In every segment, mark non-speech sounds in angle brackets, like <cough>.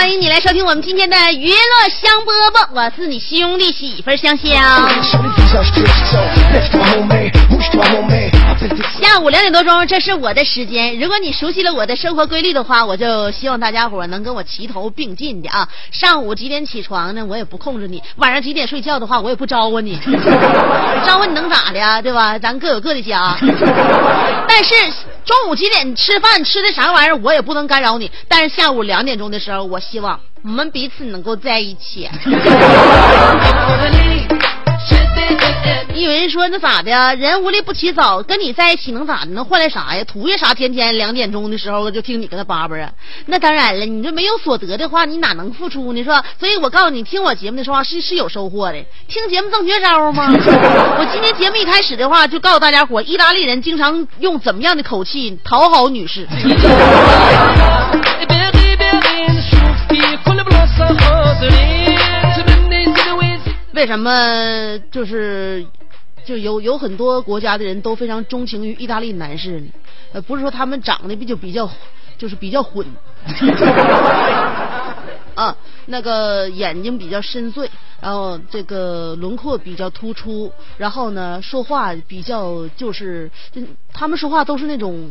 欢迎你来收听我们今天的娱乐香饽饽，我是你兄弟媳妇香香。下午两点多钟，这是我的时间。如果你熟悉了我的生活规律的话，我就希望大家伙能跟我齐头并进的啊。上午几点起床呢？我也不控制你；晚上几点睡觉的话，我也不招呼你。<laughs> 招呼你能咋的呀？对吧？咱各有各的家。但是中午几点吃饭吃的啥玩意儿，我也不能干扰你。但是下午两点钟的时候，我希望我们彼此能够在一起。<laughs> 你有人说那咋的人无利不起早跟你在一起能咋的能换来啥呀？图个啥天天两点钟的时候就听你跟他叭叭啊。那当然了你这没有所得的话你哪能付出呢？是吧所以我告诉你听我节目的时候是是有收获的。听节目赠绝招吗？<laughs> 我今天节目一开始的话就告诉大家伙意大利人经常用怎么样的口气讨好女士。<laughs> 为什么就是就有有很多国家的人都非常钟情于意大利男士呢？呃，不是说他们长得比就比较就是比较混，<laughs> 啊，那个眼睛比较深邃，然后这个轮廓比较突出，然后呢说话比较就是，就他们说话都是那种。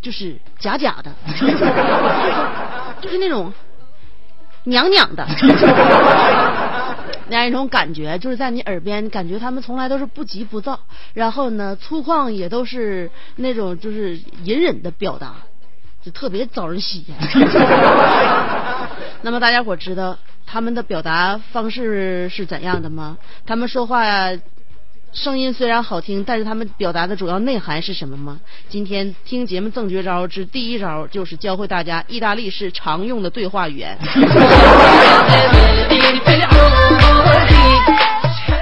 就是假假的，<laughs> 就是那种娘娘的，那 <laughs> 样一种感觉，就是在你耳边，感觉他们从来都是不急不躁，然后呢，<laughs> 粗犷也都是那种就是隐忍的表达，就特别招人喜欢。<laughs> 那么大家伙知道他们的表达方式是怎样的吗？他们说话声音虽然好听但是他们表达的主要内涵是什么吗？今天听节目赠绝招之第一招就是教会大家意大利是常用的对话语言。<laughs>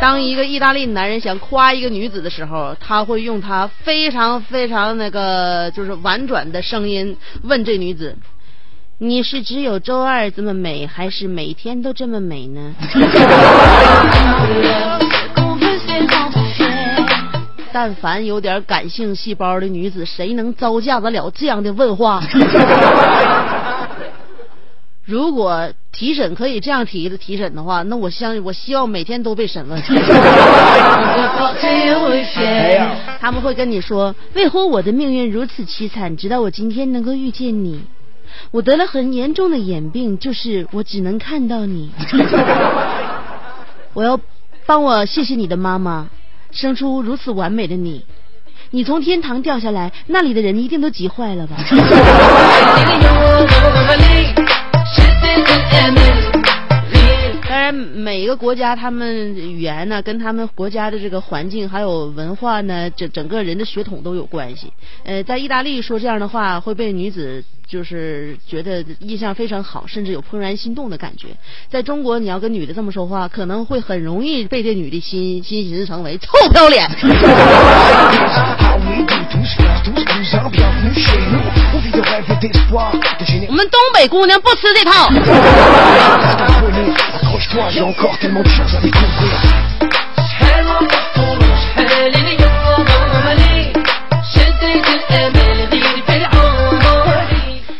当一个意大利男人想夸一个女子的时候他会用他非常非常那个就是婉转的声音问这女子你是只有周二这么美还是每天都这么美呢？<laughs> 但凡有点感性细胞的女子，谁能招架得了这样的问话？<laughs> 如果提审可以这样提的提审的话，那我相我希望每天都被审问。<laughs> 他们会跟你说：“为何我的命运如此凄惨，直到我今天能够遇见你？我得了很严重的眼病，就是我只能看到你。<laughs> 我要帮我谢谢你的妈妈，生出如此完美的你你从天堂掉下来那里的人一定都急坏了吧？<laughs> 当然每一个国家他们语言呢跟他们国家的这个环境还有文化呢整整个人的血统都有关系。呃在意大利说这样的话会被女子就是觉得印象非常好甚至有怦然心动的感觉。在中国你要跟女的这么说话可能会很容易被这女的心心形成为臭不要脸我们东北姑娘不吃这套。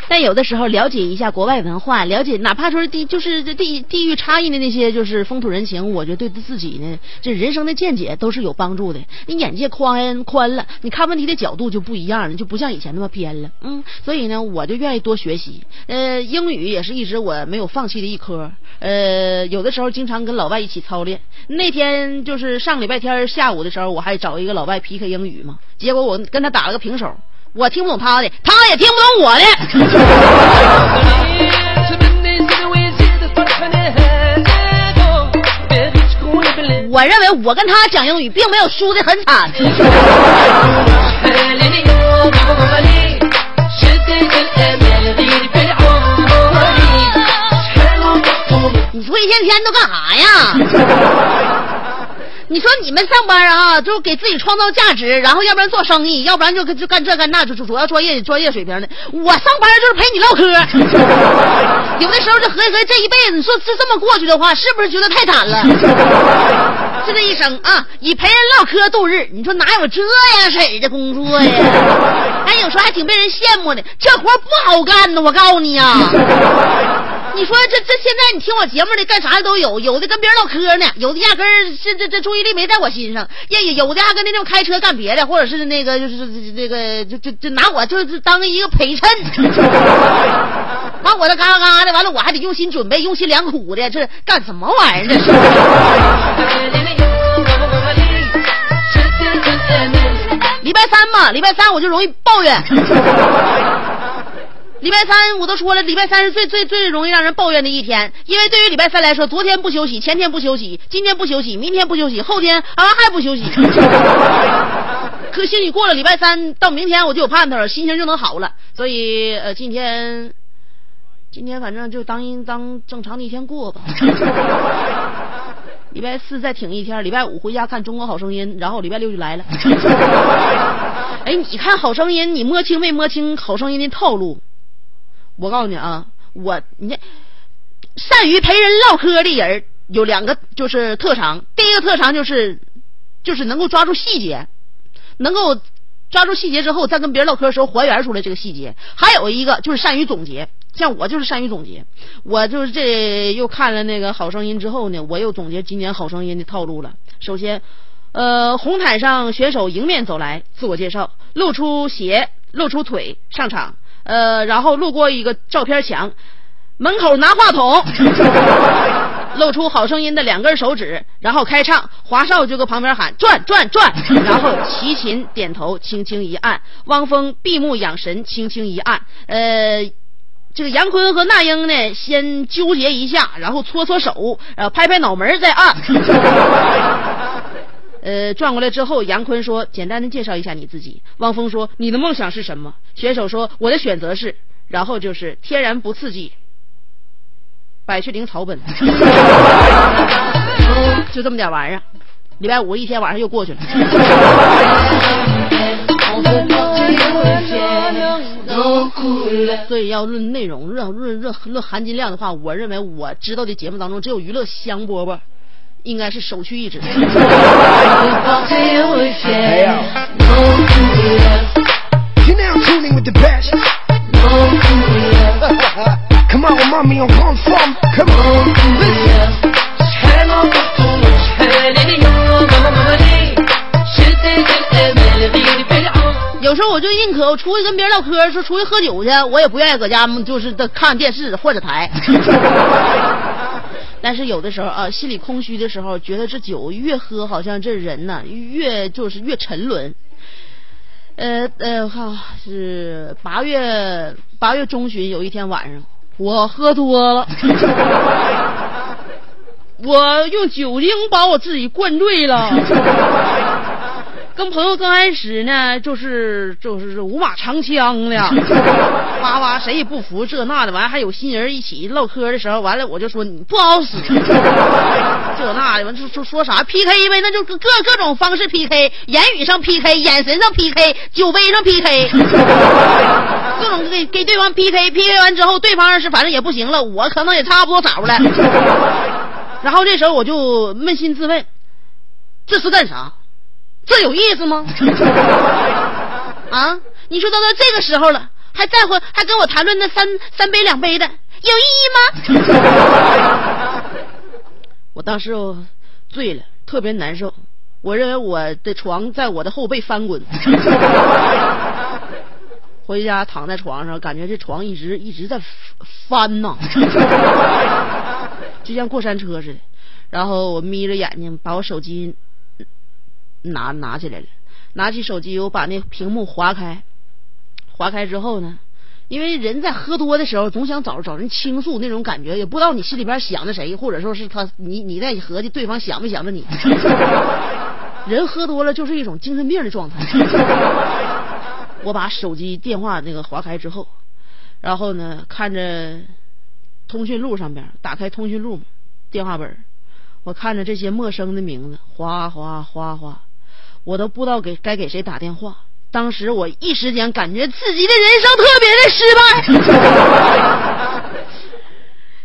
但有的时候了解一下国外文化，了解哪怕说是地就是这地地域差异的那些就是风土人情，我觉得对自己呢这人生的见解都是有帮助的。你眼界宽宽了，你看问题的角度就不一样了，就不像以前那么偏了。嗯，所以呢，我就愿意多学习。呃，英语也是一直我没有放弃的一科。呃，有的时候经常跟老外一起操练。那天就是上礼拜天下午的时候，我还找一个老外 PK 英语嘛，结果我跟他打了个平手。我听不懂他的他也听不懂我的。我认为我跟他讲英语并没有输的很惨。你说一天天都干啥呀？你说你们上班啊，就给自己创造价值，然后要不然做生意，要不然就就干这干那，就主主要专业专业水平的。我上班就是陪你唠嗑，<laughs> 有的时候就合计合计，这一辈子你说就这么过去的话，是不是觉得太惨了？<laughs> 就这一生啊，以陪人唠嗑度日，你说哪有这样式儿的工作呀？还 <laughs> 有时候还挺被人羡慕的，这活不好干呢，我告诉你呀、你说这这现在你听我节目的干啥的都有有的跟别人唠嗑呢有的压根儿这这这注意力没在我心上也有的还跟那种开车干别的或者是那个就是这个就就就拿我就是当一个陪衬。<laughs> 完我的嘎嘎的完了我还得用心准备用心良苦的这干什么玩意儿这是？<laughs> 礼拜三嘛礼拜三我就容易抱怨。礼拜三我都说了，礼拜三是最最最容易让人抱怨的一天，因为对于礼拜三来说，昨天不休息，前天不休息，今天不休息，明天不休息，后天啊还不休息。<laughs> 可兴许过了礼拜三到明天我就有盼头了，心情就能好了。所以呃，今天今天反正就当一当正常的一天过吧。礼拜四再挺一天，礼拜五回家看《中国好声音》，然后礼拜六就来了。<laughs> 哎，你看《好声音》，你摸清没摸清《好声音》的套路？我告诉你啊，我你善于陪人唠嗑的人有两个就是特长，第一个特长就是就是能够抓住细节，能够抓住细节之后再跟别人唠嗑的时候还原出来这个细节。还有一个就是善于总结，像我就是善于总结。我就是这又看了那个《好声音》之后呢，我又总结今年《好声音》的套路了。首先，呃，红毯上选手迎面走来，自我介绍，露出鞋，露出腿上场，呃，然后路过一个照片墙，门口拿话筒，<laughs> 露出好声音的两根手指，然后开唱，华少就搁旁边喊转转转，然后齐秦点头，轻轻一按，汪峰闭目养神，轻轻一按，呃。这个杨坤和那英呢，先纠结一下，然后搓搓手，然后拍拍脑门再按。<laughs> 呃，转过来之后，杨坤说：“简单的介绍一下你自己。”汪峰说：“你的梦想是什么？”选手说：“我的选择是……”然后就是天然不刺激，百雀羚草本，<laughs> 就这么点玩意儿。礼拜五一天晚上又过去了。所以要论内容、论论论论含金量的话，我认为我知道的节目当中，只有娱乐香饽饽应该是首屈一指。<laughs> 有时候我就宁可我出去跟别人唠嗑，说出去喝酒去，我也不愿意搁家就是看电视或者台。<laughs> 但是有的时候啊，心里空虚的时候，觉得这酒越喝，好像这人呢越就是越沉沦。呃呃，我看啊是八月八月中旬有一天晚上，我喝多了，<laughs> 我用酒精把我自己灌醉了。跟朋友刚开始呢，就是就是五马长枪的，<laughs> 哇哇谁也不服这那的，完了还有新人一起唠嗑的时候，完了我就说你不好使，<laughs> 这那的完就说说啥 PK 呗，那就各各种方式 PK，言语上 PK，眼神上 PK，酒杯上 PK，<laughs> 各种给给对方 PK，PK 完之后，对方是反正也不行了，我可能也差不多找了，然后这时候我就扪心自问，这是干啥？这有意思吗？<laughs> 啊，你说都到这个时候了，还在乎还跟我谈论那三三杯两杯的，有意义吗？<laughs> 我当时我醉了，特别难受。我认为我的床在我的后背翻滚。<laughs> 回家躺在床上，感觉这床一直一直在翻呐，就像过山车似的。然后我眯着眼睛，把我手机。拿拿起来了，拿起手机，我把那屏幕划开，划开之后呢，因为人在喝多的时候，总想找找人倾诉那种感觉，也不知道你心里边想着谁，或者说是他你你在合计对方想没想着你。<laughs> 人喝多了就是一种精神病的状态。我把手机电话那个划开之后，然后呢，看着通讯录上边，打开通讯录电话本，我看着这些陌生的名字，哗哗哗哗。我都不知道给该给谁打电话。当时我一时间感觉自己的人生特别的失败。<laughs>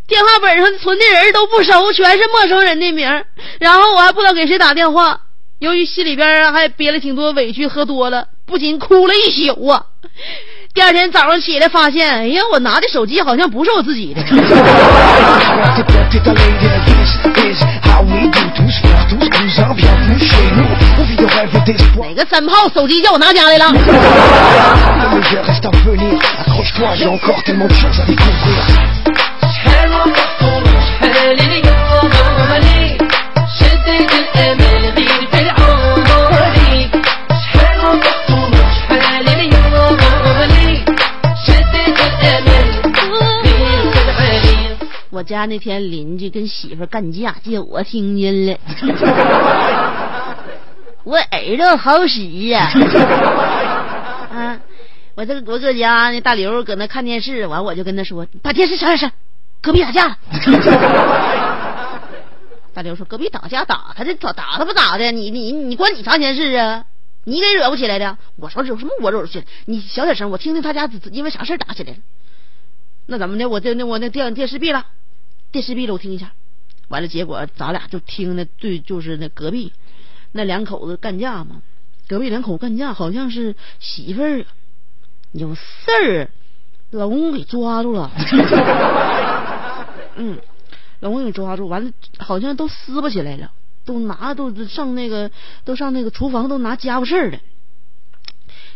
电话本上存的人都不熟，全是陌生人的名然后我还不知道给谁打电话。由于心里边还憋了挺多委屈，喝多了，不仅哭了一宿啊。第二天早上起来发现，哎呀，我拿的手机好像不是我自己的。哪个三炮手机叫我拿家来了？家那天邻居跟媳妇干架，借我听见了。我耳朵好使呀！啊，我这我搁家那大刘搁那看电视，完我就跟他说：“把电视小点声，隔壁打架了。<laughs> ”大刘说：“隔壁打架打他这打打他不打的，你你你关你啥闲事啊？你给惹不起来的。”我说：“惹什么？我惹不起来？你小点声，我听听他家因为啥事打起来了。那怎么的？我这那我那电电视闭了。”电视闭了，我听一下。完了，结果咱俩就听的对，就是那隔壁那两口子干架嘛。隔壁两口干架，好像是媳妇儿有事儿，老公给抓住了。<laughs> 嗯，老公给抓住，完了好像都撕巴起来了，都拿都上那个都上那个厨房都拿家伙事儿了。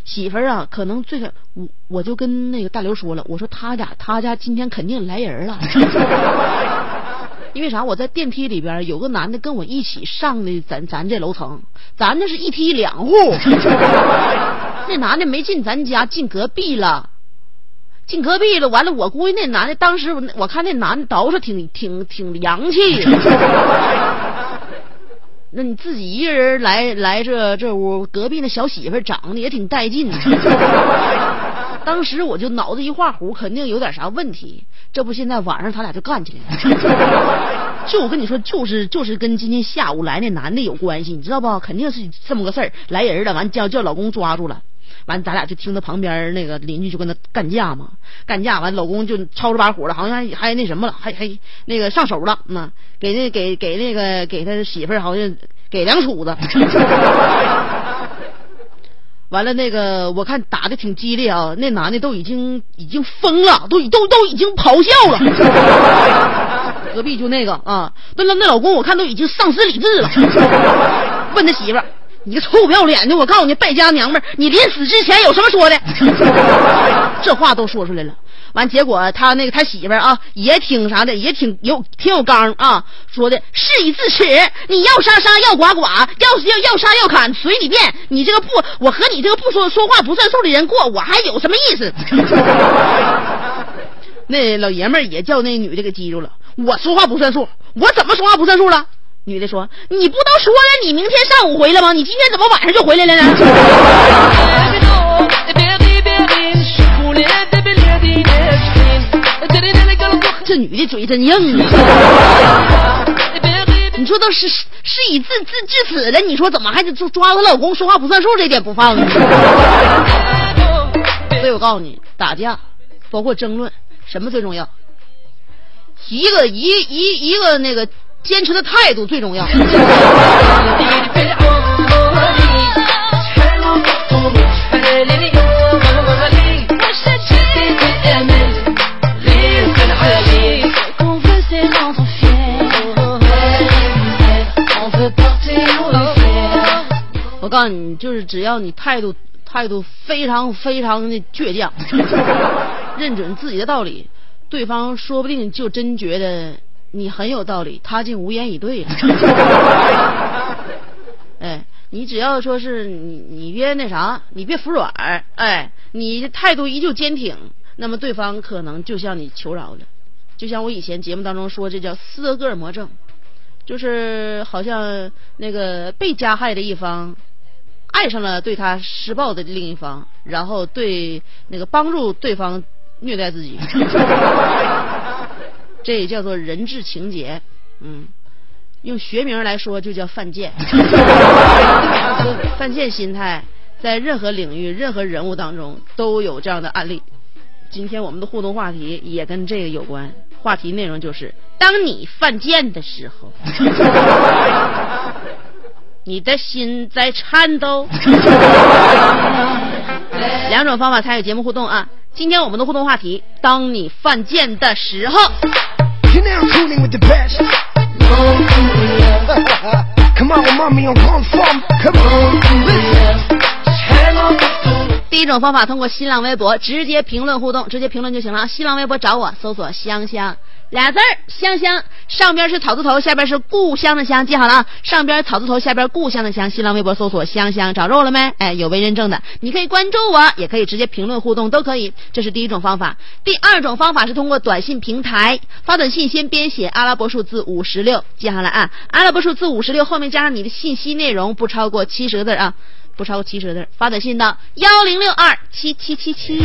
媳妇儿啊，可能最开我我就跟那个大刘说了，我说他家他家今天肯定来人了，<laughs> 因为啥？我在电梯里边有个男的跟我一起上的，咱咱这楼层，咱这是一梯两户，<laughs> 那男的没进咱家，进隔壁了，进隔壁了。完了，我估计那男的当时我看那男的倒是挺挺挺洋气。那你自己一个人来来这这屋，隔壁那小媳妇长得也挺带劲的。<laughs> 当时我就脑子一画糊，肯定有点啥问题。这不，现在晚上他俩就干起来了。<laughs> 就我跟你说，就是就是跟今天下午来那男的有关系，你知道不？肯定是这么个事儿。来人了，完叫叫老公抓住了，完咱俩就听到旁边那个邻居就跟他干架嘛，干架完老公就吵着把火了，好像还还那什么了，还还那个上手了，那给那给给那个给他媳妇儿好像给两杵子。<laughs> 完了，那个我看打的挺激烈啊，那男的都已经已经疯了，都都都已经咆哮了。<laughs> 隔壁就那个啊，那那那老公我看都已经丧失理智了。<laughs> 问他媳妇儿：“你个臭不要脸的，我告诉你，败家娘们儿，你临死之前有什么说的？” <laughs> 这话都说出来了。完，结果他那个他媳妇儿啊，也挺啥的，也挺有挺有刚啊，说的事已至此，你要杀杀，要剐剐，要要要杀要砍，随你便。你这个不，我和你这个不说说话不算数的人过，我还有什么意思？<laughs> 那老爷们儿也叫那女的给激住了。我说话不算数，我怎么说话不算数了？女的说：“你不都说了你明天上午回来吗？你今天怎么晚上就回来了呢？” <laughs> 这女的嘴真硬啊！你说都是事已至至至此了，你说怎么还得抓抓她老公说话不算数这点不放呢？所以我告诉你，打架包括争论，什么最重要？一个一一一个那个坚持的态度最重要。我告诉你，就是只要你态度态度非常非常的倔强，<laughs> 认准自己的道理，对方说不定就真觉得你很有道理，他竟无言以对了。<laughs> 哎，你只要说是你你别那啥，你别服软儿，哎，你态度依旧坚挺，那么对方可能就向你求饶了。就像我以前节目当中说，这叫斯德哥尔摩症，就是好像那个被加害的一方爱上了对他施暴的另一方，然后对那个帮助对方虐待自己，<laughs> 这也叫做人质情节。嗯，用学名来说就叫犯贱。<laughs> 犯贱心态在任何领域、任何人物当中都有这样的案例。今天我们的互动话题也跟这个有关，话题内容就是：当你犯贱的时候，<laughs> 你的心在颤抖。两种方法参与节目互动啊！今天我们的互动话题：当你犯贱的时候。You're now tuning with the best. <laughs> Come on, mommy, on grande forme. Come on, listen. 第一种方法，通过新浪微博直接评论互动，直接评论就行了。新浪微博找我，搜索“香香”俩字儿，香香，上边是草字头，下边是故乡的乡，记好了啊！上边草字头，下边故乡的乡。新浪微博搜索“香香”，找着了没？哎，有微认证的，你可以关注我，也可以直接评论互动，都可以。这是第一种方法。第二种方法是通过短信平台发短信，先编写阿拉伯数字五十六，记好了啊！阿拉伯数字五十六后面加上你的信息内容，不超过七十个字啊。不超过七十个字，发短信到幺零六二七七七七。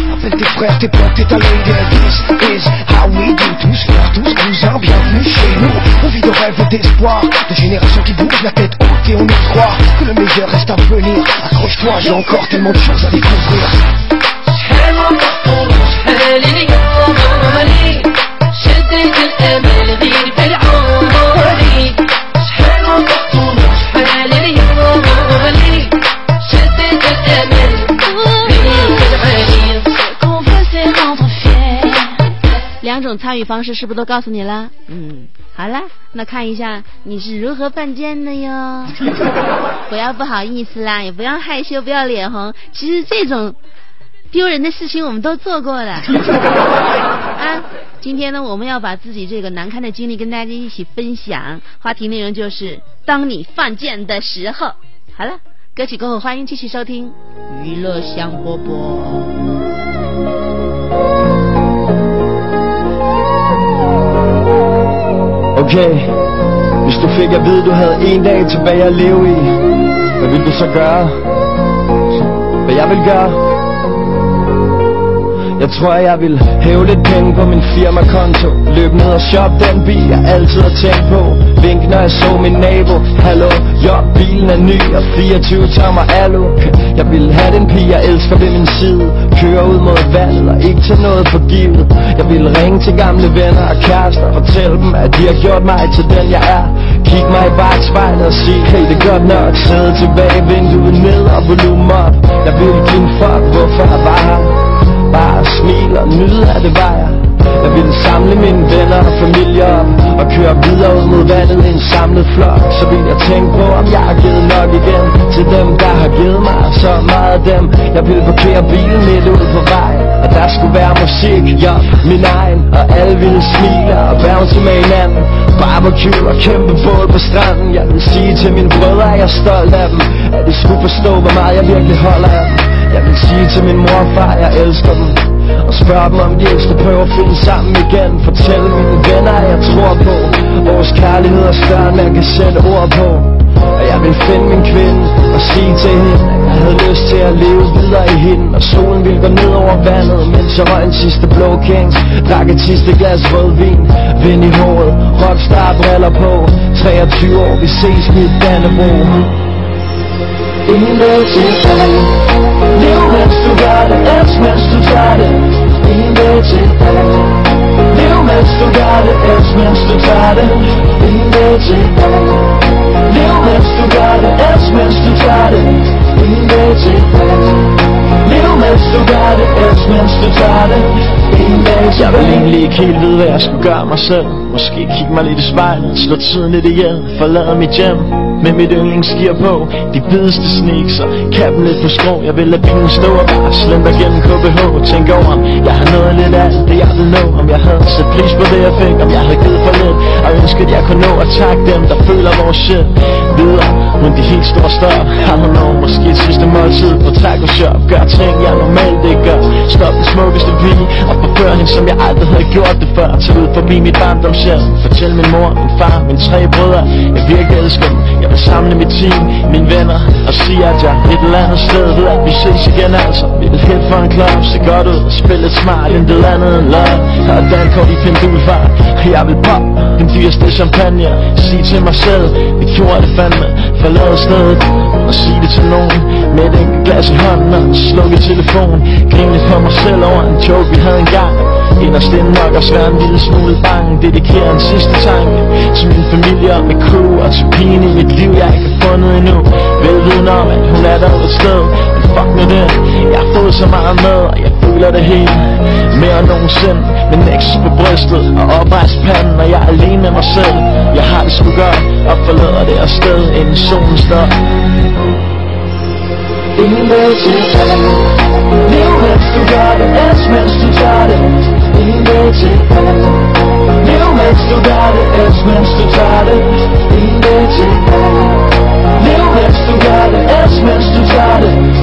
种参与方式是不是都告诉你了？嗯，好了，那看一下你是如何犯贱的哟。<laughs> 不要不好意思啦，也不要害羞，不要脸红。其实这种丢人的事情我们都做过了。<laughs> 啊，今天呢，我们要把自己这个难堪的经历跟大家一起分享。话题内容就是当你犯贱的时候。好了，歌曲过后，欢迎继续收听娱乐香饽饽。Okay, hvis du fik at vide, du havde en dag tilbage at leve i, hvad ville du så gøre? Hvad jeg vil gøre? Jeg tror, jeg vil hæve lidt penge på min firmakonto. Løb ned og shop den bil, jeg altid har tænkt på. Vink, når jeg så min nabo. Hallo, jo, bilen er ny og 24 tommer alu. Jeg vil have den pige, jeg elsker ved min side. Køre ud mod vandet og ikke til noget for givet Jeg vil ringe til gamle venner og kærester. Fortælle dem, at de har gjort mig til den, jeg er. Kig mig i bagspejlet og sig, hey, det er godt nok. Sidde tilbage, vinduet ned og volumen op. Jeg vil give en fuck, hvorfor jeg var her Bare smil og nyde af det var jeg Jeg ville samle mine venner og familie op Og køre videre ud mod vandet i en samlet flok. Så ville jeg tænke på om jeg har givet nok igen Til dem der har givet mig så meget af dem. Jeg ville parkere bilen midt ud på vejen Og der skulle være musik, ja, min egen. Og alle ville smile og bounce med hinanden. Barbecue og kæmpe bål på stranden. Jeg vil sige til mine brødre at jeg er stolt af dem. At de skulle forstå hvor meget jeg virkelig holder af dem. Jeg vil sige til min mor og far, jeg elsker dem. Og spørge dem om de ikke skal prøve at finde sammen igen. Fortæl mine venner, at jeg tror på. Vores kærlighed er større, end jeg kan sætte ord på jeg ville finde min kvinde og sige til hende jeg havde lyst til at leve videre i hende. Og solen ville gå ned over vandet Mens jeg røg en sidste blå kings. Drak et sidste glas rødvin Vind i håret, rockstar briller på. 23 år, vi ses mit Dannebro Ingen dag tilbage Lev mens du gør det, elsk mens du tager det. Ingen dag tilbage Lev mens du gør det, elsk mens du tager det. Ingen dag til dig mens du gør det, elsk mens du tager det Ingen dag tilbage Lev mens du gør det, elsk mens du tager det Jeg vil egentlig ikke helt vide, hvad jeg skulle gøre mig selv. Måske kigge mig lidt i spejlet, slå tiden lidt ihjel Forlade mit hjem. Med mit yndlingsgear på De bedste sneaks og kappen lidt på skrå Jeg vil lade bilen stå og bare slender gennem KBH Tænk over om jeg har nået lidt af det jeg vil nå. Om jeg havde sat pris på det jeg fik. Om jeg havde givet for lidt og ønsket jeg kunne nå at takke dem der føler vores shit Videre, men de helt store stop I don't know, måske et sidste måltid på taco shop Gør ting jeg normalt ikke gør. Stop den smukkeste pige Og forfør hende som jeg aldrig havde gjort det før. Tag ud forbi mit barndomshjem. Fortæl min mor, min far, mine tre brødre. Jeg virkelig elsker dem. Jeg vil samle mit team, mine venner Og sige at jeg et eller andet sted ved at vi ses igen altså. Vi vil helt for en klub, se godt ud. Og spille lidt smart Intet andet end love Og dankort i pendulfart Og jeg vil pop den dyreste champagne. Sig til mig selv, vi gjorde det fandme Forlade stedet. Og sig det til nogen Med et enkelt glas i hånden og slukke telefon Grine for mig selv over en joke vi havde engang. Inderst inden nok også være en lille smule bange. Dedikerer en sidste tanke Til min familie og mit crew Og til pigen i mit liv jeg ikke har fundet endnu. Velviden om at hun er der et sted fuck med det. Jeg har fået så meget med og jeg føler det hele Mere end nogensinde. Min næks på brystet og oprejst panden Og jeg er alene med mig selv. Jeg har det sgu godt Og forlader det her sted inden solen står. Ingen dag tilbage Lev mens du gør det, elsk mens du tager det. Ingen dag tilbage Lev mens du gør det, elsk mens du tager det. Ingen dag tilbage Lev mens du gør det, elsk mens du tager det.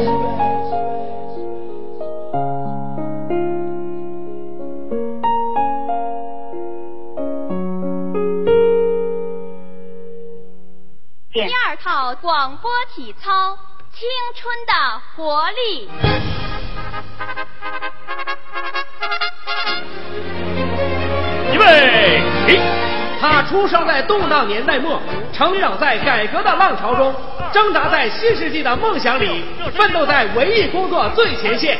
广播体操《青春的活力》。预备起！他出生在动荡年代末，成长在改革的浪潮中，挣扎在新世纪的梦想里，奋斗在文艺工作最前线。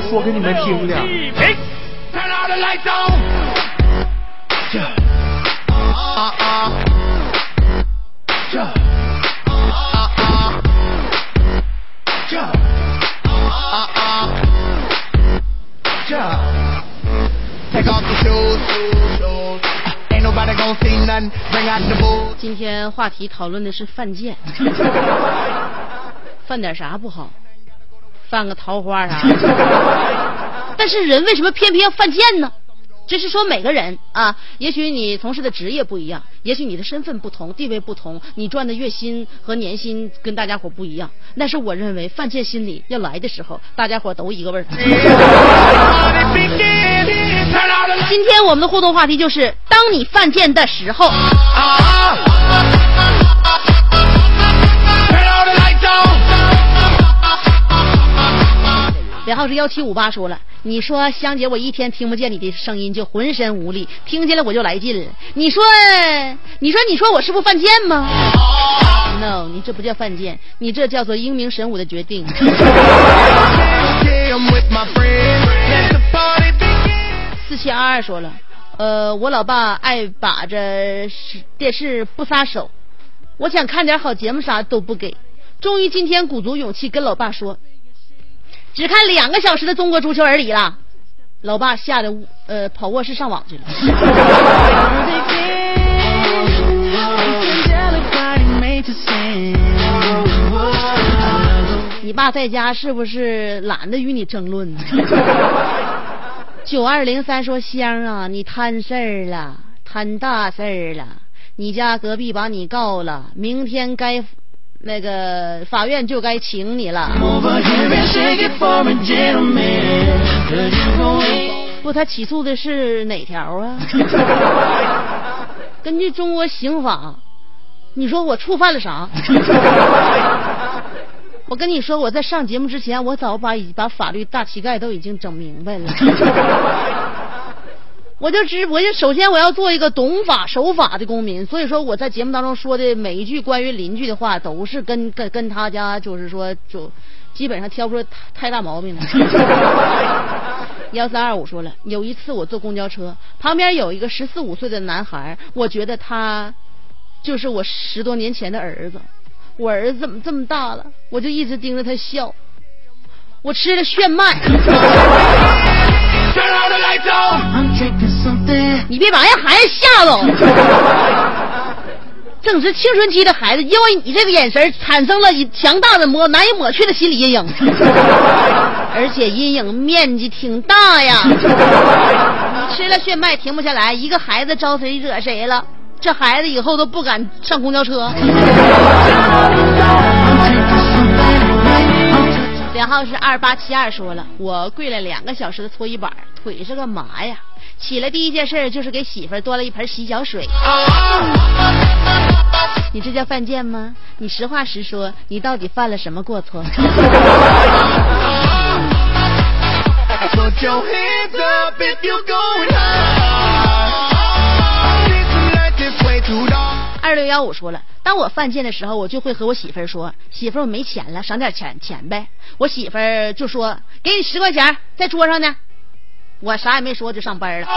说给你们听的。今天话题讨论的是犯贱犯点啥不好犯个桃花啥？<laughs> 但是人为什么偏偏要犯贱呢？只是说每个人啊，也许你从事的职业不一样，也许你的身份不同、地位不同，你赚的月薪和年薪跟大家伙不一样。但是我认为犯贱心理要来的时候，大家伙都一个味儿。<laughs> 今天我们的互动话题就是：当你犯贱的时候，Uh-uh. 尾号是幺七五八说了，你说香姐，我一天听不见你的声音就浑身无力，听见了我就来劲了。你说，你说，你说我是不是犯贱吗？No，你这不叫犯贱，你这叫做英明神武的决定。<laughs> 四七二二说了，呃，我老爸爱把着电视不撒手，我想看点好节目啥都不给。终于今天鼓足勇气跟老爸说，只看两个小时的中国足球而已啦。老爸吓得呃跑卧室上网去了。<laughs> 你爸在家是不是懒得与你争论呢？九二零三说香啊，你摊事儿了，摊大事儿了，你家隔壁把你告了，明天该那个法院就该请你了。<laughs> 不，他起诉的是哪条啊？<laughs> 根据中国刑法，你说我触犯了啥？<laughs> 我跟你说，我在上节目之前，我早把已把法律大乞丐都已经整明白了。我就知，我就首先我要做一个懂法守法的公民，所以说我在节目当中说的每一句关于邻居的话，都是跟跟跟他家就是说就基本上挑不出太大毛病来。幺三二五说了，有一次我坐公交车，旁边有一个十四五岁的男孩，我觉得他就是我十多年前的儿子。我儿子怎么这么大了？我就一直盯着他笑。我吃了炫迈，你别把人孩子吓着。<laughs> 正值青春期的孩子，因为你这个眼神，产生了强大的抹难以抹去的心理阴影，<laughs> 而且阴影面积挺大呀。你吃了炫迈停不下来，一个孩子招谁惹谁了？这孩子以后都不敢上公交车。<laughs> 尾号是二八七二，说了，我跪了两个小时的搓衣板，腿是个麻呀。起来第一件事就是给媳妇儿端了一盆洗脚水。你这叫犯贱吗？你实话实说，你到底犯了什么过错？<laughs> 二六幺五说了，当我犯贱的时候，我就会和我媳妇儿说：“媳妇儿，我没钱了，赏点钱钱呗。”我媳妇儿就说：“给你十块钱，在桌上呢。”我啥也没说就上班了。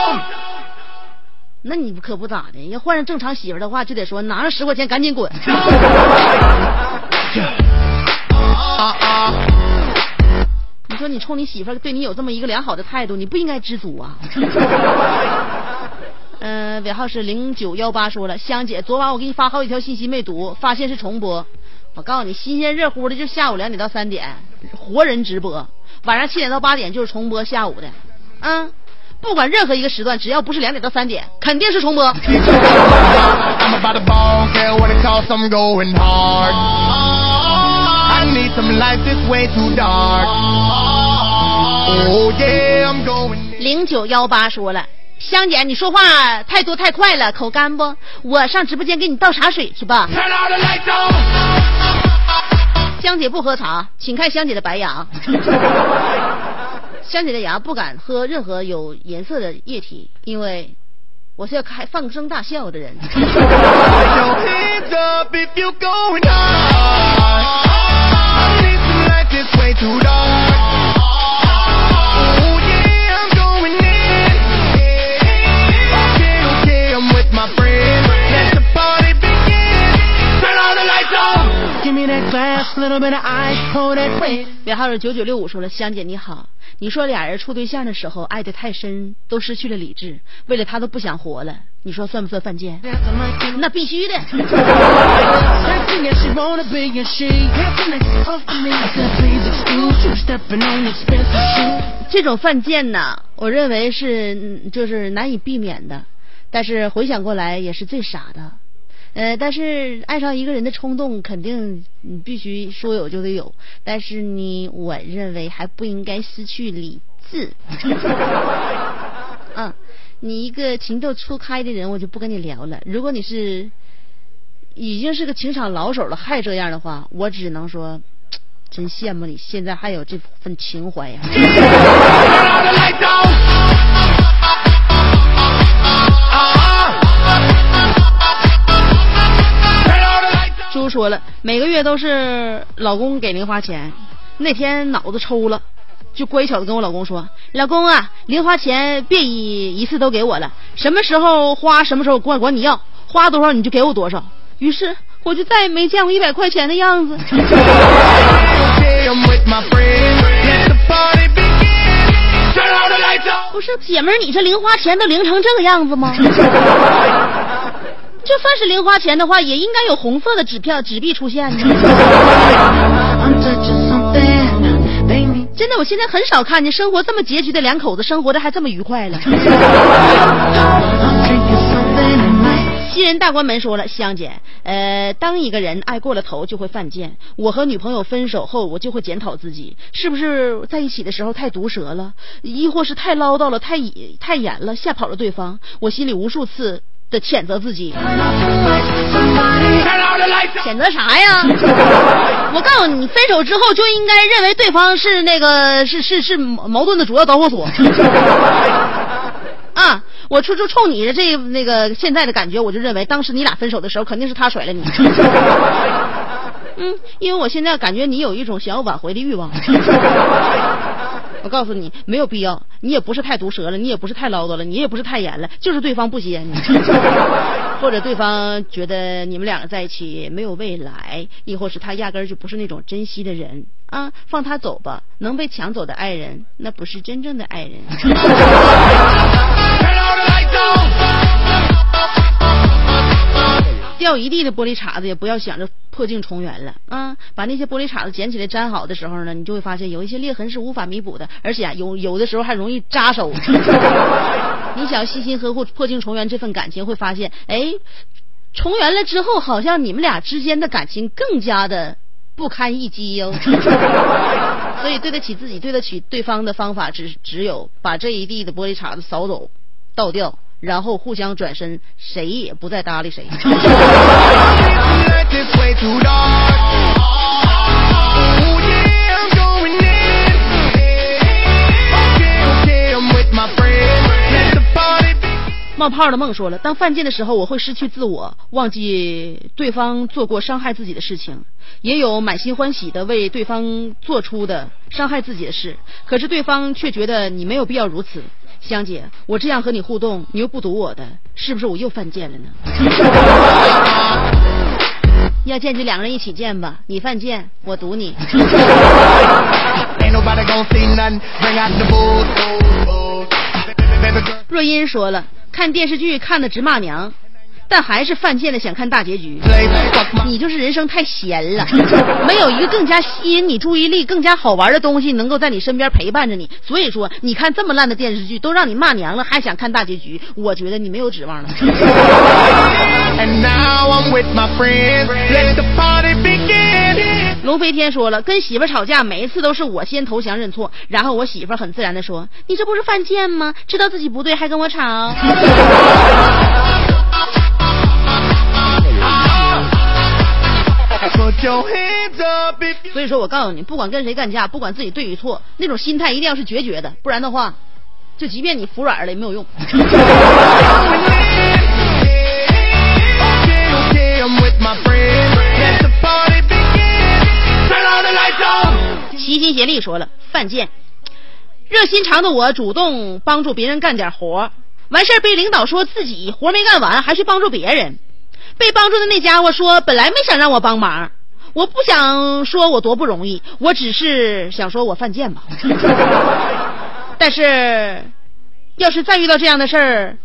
那你可不咋的，要换上正常媳妇儿的话，就得说拿着十块钱赶紧滚。<laughs> 你说你冲你媳妇儿对你有这么一个良好的态度，你不应该知足啊。<laughs> 嗯、尾号是零九幺八说了，香姐，昨晚我给你发好几条信息没读，发现是重播。我告诉你，新鲜热乎的，就下午两点到三点，活人直播；晚上七点到八点就是重播下午的。嗯，不管任何一个时段，只要不是两点到三点，肯定是重播。Oh. 零九幺八说了，香姐，你说话太多太快了，口干不？我上直播间给你倒茶水去吧。香姐不喝茶，请看香姐的白牙。<laughs> 香姐的牙不敢喝任何有颜色的液体，因为我是要开放声大笑的人。<laughs> 尾号是九九六五说了香姐你好你说俩人处对象的时候爱的太深都失去了理智为了他都不想活了你说算不算犯贱？那必须的。这种犯贱呢我认为是就是难以避免的但是回想过来也是最傻的。呃，但是爱上一个人的冲动，肯定你必须说有就得有，但是你我认为还不应该失去理智。<laughs> 嗯，你一个情窦初开的人，我就不跟你聊了。如果你是已经是个情场老手了，还这样的话，我只能说，真羡慕你现在还有这份情怀呀、<laughs> 猪说了，每个月都是老公给零花钱，那天脑子抽了。就乖巧的跟我老公说：“老公啊，零花钱别一一次都给我了，什么时候花什么时候管管你要，花多少你就给我多少。”于是我就再也没见过一百块钱的样子。不是姐们儿，你这零花钱都零成这个样子吗？<laughs> 就算是零花钱的话，也应该有红色的纸票、纸币出现呢。真的，我现在很少看见生活这么拮据的两口子生活的还这么愉快了。新人大关门说了，香姐，呃，当一个人爱过了头，就会犯贱。我和女朋友分手后，我就会检讨自己，是不是在一起的时候太毒舌了，亦或是太唠叨了、太太严了，吓跑了对方。我心里无数次的谴责自己，谴责啥呀？我告诉你，分手之后就应该认为对方是那个是是是矛盾的主要导火索。啊，我就就冲你的这那个现在的感觉，我就认为当时你俩分手的时候，肯定是他甩了你。嗯，因为我现在感觉你有一种想要挽回的欲望。我告诉你，没有必要，你也不是太毒舌了，你也不是太唠叨了，你也不是太严了，就是对方不接你，<laughs> 或者对方觉得你们两个在一起没有未来，亦或是他压根儿就不是那种珍惜的人。啊，放他走吧，能被抢走的爱人，那不是真正的爱人。<laughs> <laughs> 掉一地的玻璃碴子也不要想着破镜重圆了啊！把那些玻璃碴子捡起来粘好的时候呢，你就会发现有一些裂痕是无法弥补的，而且啊，有有的时候还容易扎手。<laughs> 你想要细心呵护、破镜重圆这份感情，会发现，哎，重圆了之后，好像你们俩之间的感情更加的不堪一击哟。<laughs> 所以对得起自己、对得起对方的方法，只只有把这一地的玻璃碴子扫走、倒掉。然后互相转身，谁也不再搭理谁。冒泡的梦说了，当犯贱的时候，我会失去自我，忘记对方做过伤害自己的事情，也有满心欢喜的为对方做出的伤害自己的事，可是对方却觉得你没有必要如此。香姐，我这样和你互动，你又不读我的，是不是我又犯贱了呢？<laughs> 要见就两个人一起见吧，你犯贱，我堵你。若音说了，看电视剧看的直骂娘，但还是犯贱的想看大结局。你就是人生太闲了，没有一个更加吸引你注意力、更加好玩的东西能够在你身边陪伴着你。所以说，你看这么烂的电视剧，都让你骂娘了，还想看大结局，我觉得你没有指望了。<laughs> 龙飞天说了，跟媳妇吵架，每一次都是我先投降认错，然后我媳妇很自然的说：“你这不是犯贱吗？知道自己不对还跟我吵。<laughs> 所以说我告诉你，不管跟谁干架，不管自己对与错，那种心态一定要是决绝的，不然的话，就即便你服软了也没有用。齐心协力说了，犯贱。热心肠的我主动帮助别人干点活，完事儿被领导说自己活没干完，还去帮助别人。被帮助的那家伙说，本来没想让我帮忙，我不想说我多不容易，我只是想说我犯贱吧。<laughs> 但是，要是再遇到这样的事儿，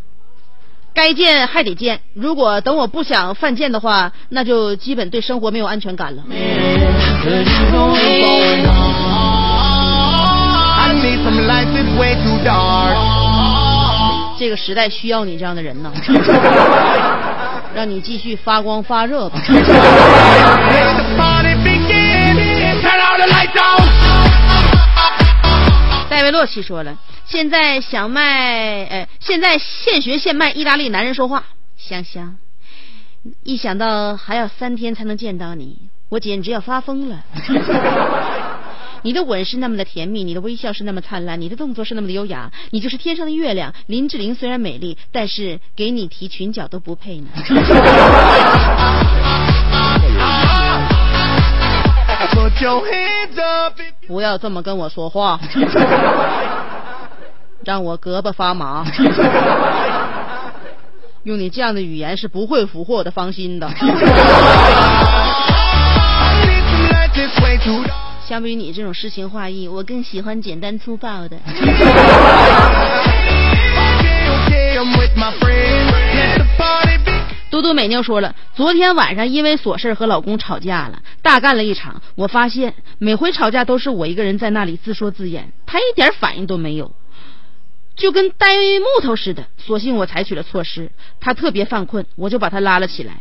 该见还得见。如果等我不想犯贱的话，那就基本对生活没有安全感了。这个时代需要你这样的人呐，<laughs> 让你继续发光发热吧。<laughs> 戴维洛奇说了，现在想卖，呃，现在现学现卖意大利男人说话，香香。一想到还要三天才能见到你，我简直要发疯了。<laughs> 你的吻是那么的甜蜜，你的微笑是那么灿烂，你的动作是那么的优雅，你就是天上的月亮。林志玲虽然美丽，但是给你提裙角都不配呢。<laughs> 不要这么跟我说话，让我胳膊发麻。用你这样的语言是不会俘获我的芳心的。<laughs> 相比于你这种诗情画意，我更喜欢简单粗暴的。嘟嘟美妞说了，昨天晚上因为琐事和老公吵架了，大干了一场。我发现每回吵架都是我一个人在那里自说自演，他一点反应都没有，就跟呆木头似的。索性我采取了措施，他特别犯困，我就把他拉了起来，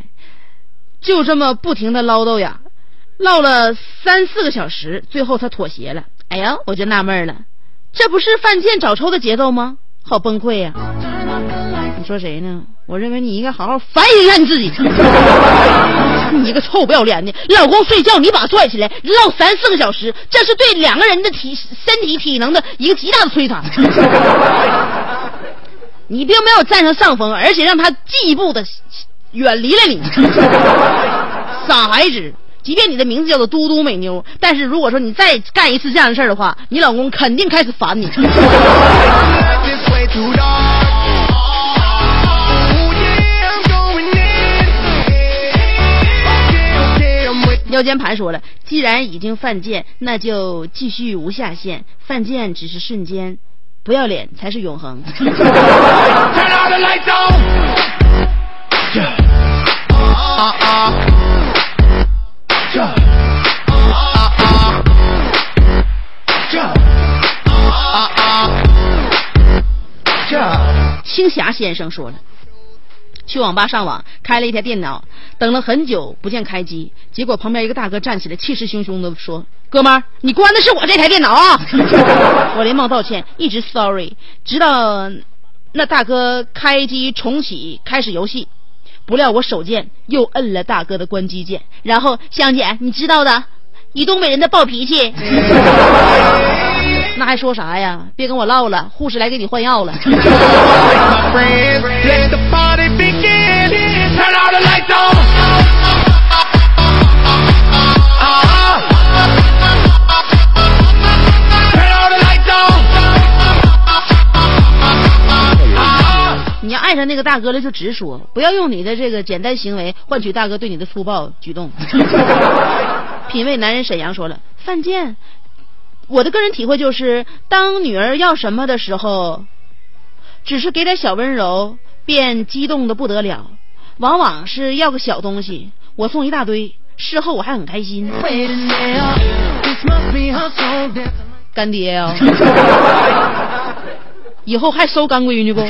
就这么不停的唠叨呀，唠了三四个小时，最后他妥协了。哎呀，我就纳闷了，这不是犯贱找抽的节奏吗？好崩溃呀！你说谁呢？我认为你应该好好反省一下你自己。<laughs> 你个臭不要脸的，老公睡觉你把他拽起来唠三四个小时，这是对两个人的体身体体能的一个极大的摧残。<laughs> 你并没有占上上风，而且让他进一步的远离了你。<laughs> 傻孩子，即便你的名字叫做嘟嘟美妞，但是如果说你再干一次这样的事儿的话，你老公肯定开始烦你。<laughs> 腰间盘说了，既然已经犯贱，那就继续无下限。犯贱只是瞬间，不要脸才是永恒。<laughs> <laughs> 先生说了。去网吧上网，开了一台电脑，等了很久不见开机，结果旁边一个大哥站起来，气势汹汹的说：“哥们儿，你关的是我这台电脑啊！” <laughs> 我连忙道歉，一直 sorry，直到那大哥开机重启开始游戏，不料我手贱又摁了大哥的关机键，然后香姐，你知道的，以东北人的暴脾气。<laughs> 那还说啥呀？别跟我唠了，护士来给你换药了。你要爱上那个大哥了，就直说，不要用你的这个简单行为换取大哥对你的粗暴举动。<laughs> 品味男人沈阳说了，犯贱。我的个人体会就是，当女儿要什么的时候，只是给点小温柔，便激动的不得了。往往是要个小东西，我送一大堆，事后我还很开心。干爹啊，以后还收干闺女不？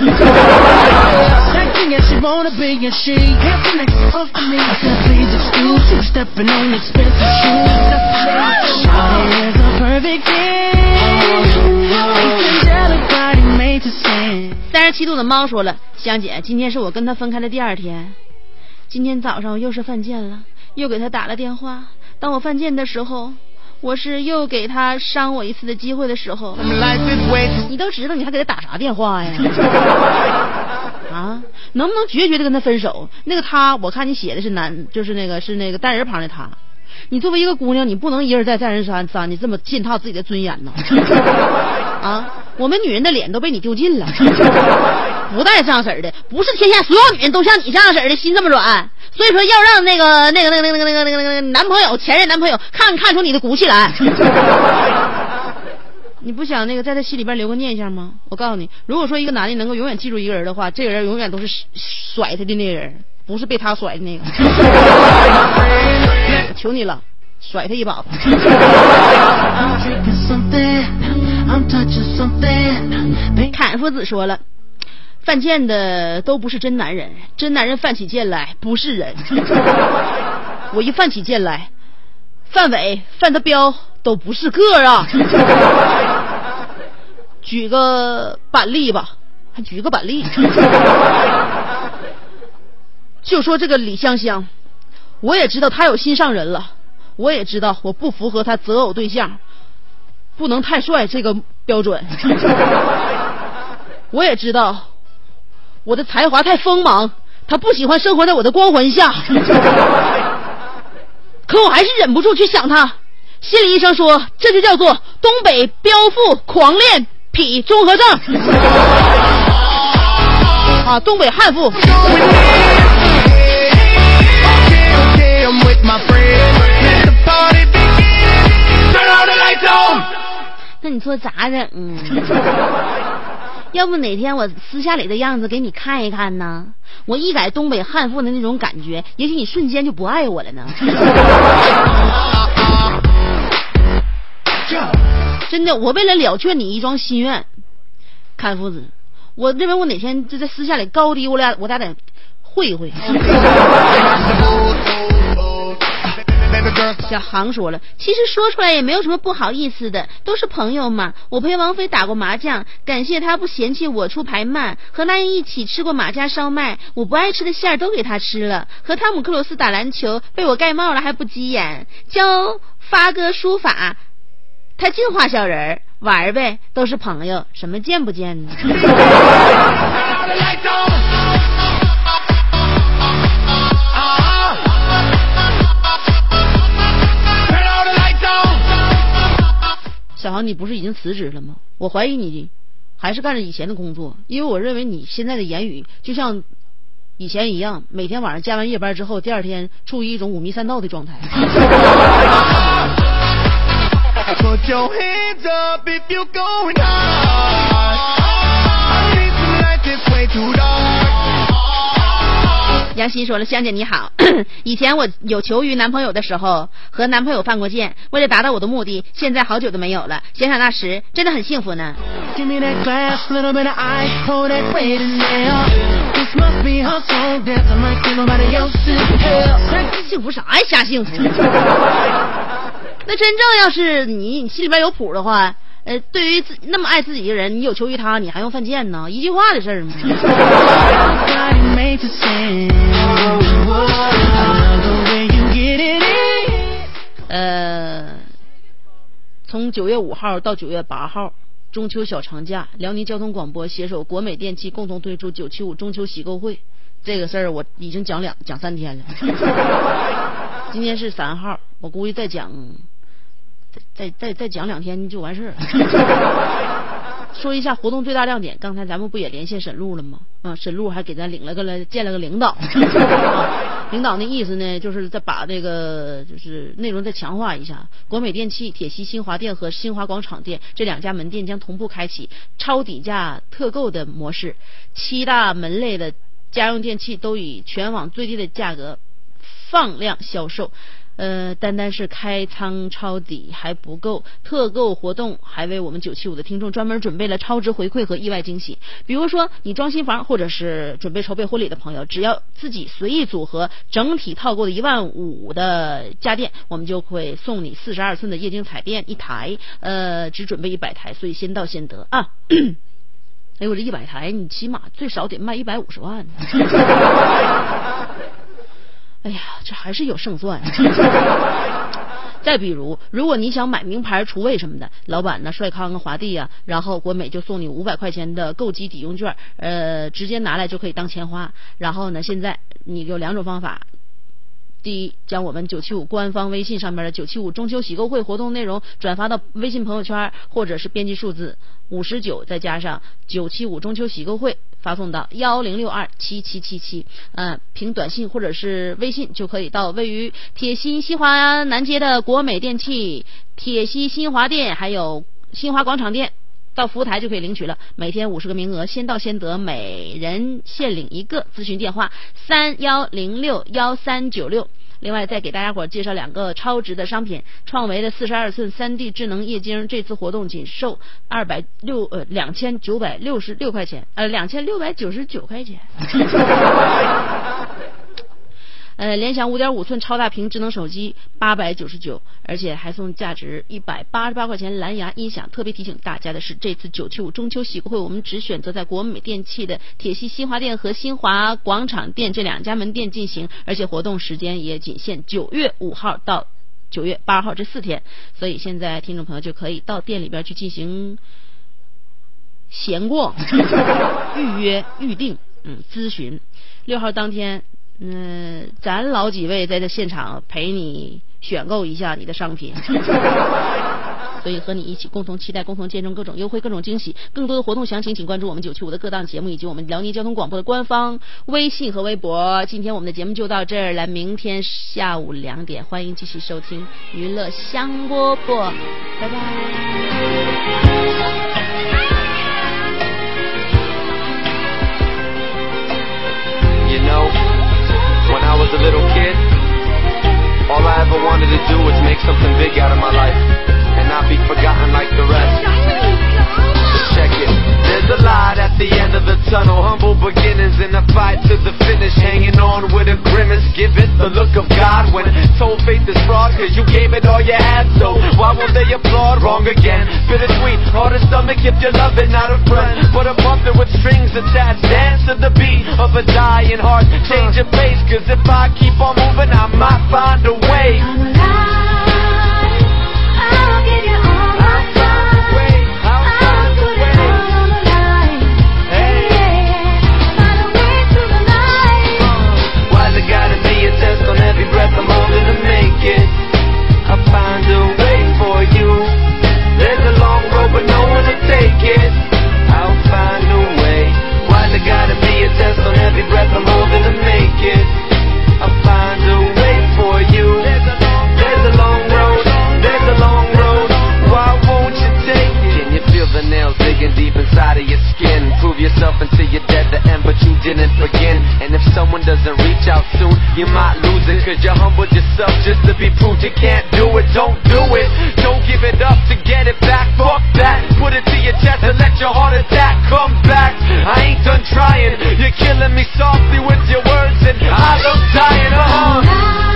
三十七度的猫说了：“香姐，今天是我跟他分开的第二天，今天早上我又是犯贱了，又给他打了电话。当我犯贱的时候，我是又给他伤我一次的机会的时候。你都知道，你还给他打啥电话呀？<laughs> 啊，能不能决绝的跟他分手？那个他，我看你写的是男，就是那个是那个单人旁的他。”你作为一个姑娘，你不能一而再再而三三，你这么践踏自己的尊严呢？<laughs> 啊，我们女人的脸都被你丢尽了，<laughs> 不带这样式儿的，不是天下所有女人都像你这样式儿的心这么软，所以说要让那个那个那个那个那个那个那个男朋友前任男朋友看看出你的骨气来。<laughs> 你不想那个在他心里边留个念想吗？我告诉你，如果说一个男的能够永远记住一个人的话，这个人永远都是甩他的那个人。不是被他甩的那个，<laughs> 求你了，甩他一把吧。坎夫子说了，犯贱的都不是真男人，真男人犯起贱来不是人。<laughs> 我一犯起贱来，范伟、范德彪都不是个啊。举个板栗吧，还举个板栗。就说这个李香香，我也知道她有心上人了。我也知道我不符合他择偶对象，不能太帅这个标准。<laughs> 我也知道我的才华太锋芒，他不喜欢生活在我的光环下。<laughs> 可我还是忍不住去想他。心理医生说，这就叫做东北彪妇狂恋癖综合症。<laughs> 啊，东北悍妇。Okay, okay, 那你说咋整啊？<laughs> 要不哪天我私下里的样子给你看一看呢？我一改东北悍妇的那种感觉，也许你瞬间就不爱我了呢。真的，我为了了却你一桩心愿，看夫子，我认为我哪天就在私下里高低我俩我俩得会一会。<laughs> 小航说了，其实说出来也没有什么不好意思的，都是朋友嘛。我陪王菲打过麻将，感谢她不嫌弃我出牌慢。和那英一起吃过马家烧麦，我不爱吃的馅儿都给她吃了。和汤姆克鲁斯打篮球，被我盖帽了还不急眼。教发哥书法，他净画小人儿，玩儿呗，都是朋友，什么见不见呢？<laughs> <laughs> 小航，你不是已经辞职了吗？我怀疑你还是干着以前的工作，因为我认为你现在的言语就像以前一样，每天晚上加完夜班之后，第二天处于一种五迷三道的状态。杨欣说了香姐你好。<clears throat> 以前我有求于男朋友的时候和男朋友犯过贱为了达到我的目的现在好久都没有了。想想那时真的很幸福呢。幸福啥呀？瞎幸福。<laughs> 那真正要是你你心里边有谱的话呃，对于自那么爱自己的人，你有求于他，你还用犯贱呢？一句话的事儿吗. <laughs> 呃，从九月五号到九月八号，中秋小长假，辽宁交通广播携手国美电器共同推出九七五中秋喜购会。这个事儿我已经讲两讲三天了，<laughs> 今天是三号，我估计再讲，再再再再讲两天就完事儿了。<laughs> 说一下活动最大亮点，刚才咱们不也连线沈路了吗？啊，沈路还给咱领了个了见了个领导，<laughs> 啊领导那意思呢，就是再把这个就是内容再强化一下。国美电器、铁西新华店和新华广场店这两家门店将同步开启超低价特购的模式，七大门类的家用电器都以全网最低的价格放量销售。呃，单单是开仓抄底还不够，特购活动还为我们九七五的听众专门准备了超值回馈和意外惊喜。比如说，你装新房或者是准备筹备婚礼的朋友，只要自己随意组合整体套购的一万五的家电，我们就会送你四十二寸的液晶彩电一台，呃，只准备一百台，所以先到先得啊。哎呦，这一百台，你起码最少得卖一百五十万呢。<laughs> 哎呀，这还是有胜算。<laughs> 再比如，如果你想买名牌厨卫什么的，老板呢，帅康啊、华帝啊，然后国美就送你五百块钱的购机抵用券，呃，直接拿来就可以当钱花。然后呢，现在你有两种方法。第一，将我们九七五官方微信上面的九七五中秋喜购会活动内容转发到微信朋友圈，或者是编辑数字五十九，再加上九七五中秋喜购会，发送到幺零六二七七七七，嗯，凭短信或者是微信就可以到位于铁西新华南街的国美电器、铁西新华店，还有新华广场店。到服务台就可以领取了，每天五十个名额，先到先得，每人限领一个。咨询电话三幺零六幺三九六。另外再给大家伙介绍两个超值的商品，创维的四十二寸三 D 智能液晶，这次活动仅售二百六呃两千九百六十六块钱，呃两千六百九十九块钱。<laughs> 呃，联想五点五寸超大屏智能手机八百九十九，而且还送价值一百八十八块钱蓝牙音响。特别提醒大家的是，这次九七五中秋喜购会，我们只选择在国美电器的铁西新华店和新华广场店这两家门店进行，而且活动时间也仅限九月五号到九月八号这四天，所以现在听众朋友就可以到店里边去进行闲逛、<laughs> 预约、预定，嗯，咨询。六号当天，嗯，咱老几位在这现场陪你选购一下你的商品。<laughs> 所以和你一起共同期待、共同见证各种优惠、各种惊喜。更多的活动详情，请关注我们九七五的各档节目以及我们辽宁交通广播的官方微信和微博。今天我们的节目就到这儿了，明天下午两点，欢迎继续收听娱乐香饽饽，拜拜。Was a little kid, all I ever wanted to do was make something big out of my life and not be forgotten like the rest. Check it. There's a light at the end of the tunnel. Humble beginnings in a fight to the finish. Hanging on with a grimace. Give it the look of God when told faith is fraud. Cause you gave it all you had. So why won't they applaud? Wrong again. Bittersweet. Hard to stomach if you love it, not a friend. But a puppet with strings attached. Dance to the beat of a dying heart. Change your pace. Cause if I keep on moving, I might find a way. yourself until you're dead the end, but you didn't begin. And if someone doesn't reach out soon, you might lose it, cause you humbled yourself just to be proved you can't do it. Don't do it, don't give it up to get it back. Fuck that, put it to your chest and let your heart attack come back. I ain't done trying, you're killing me softly with your words, and I look dying. Uh -huh.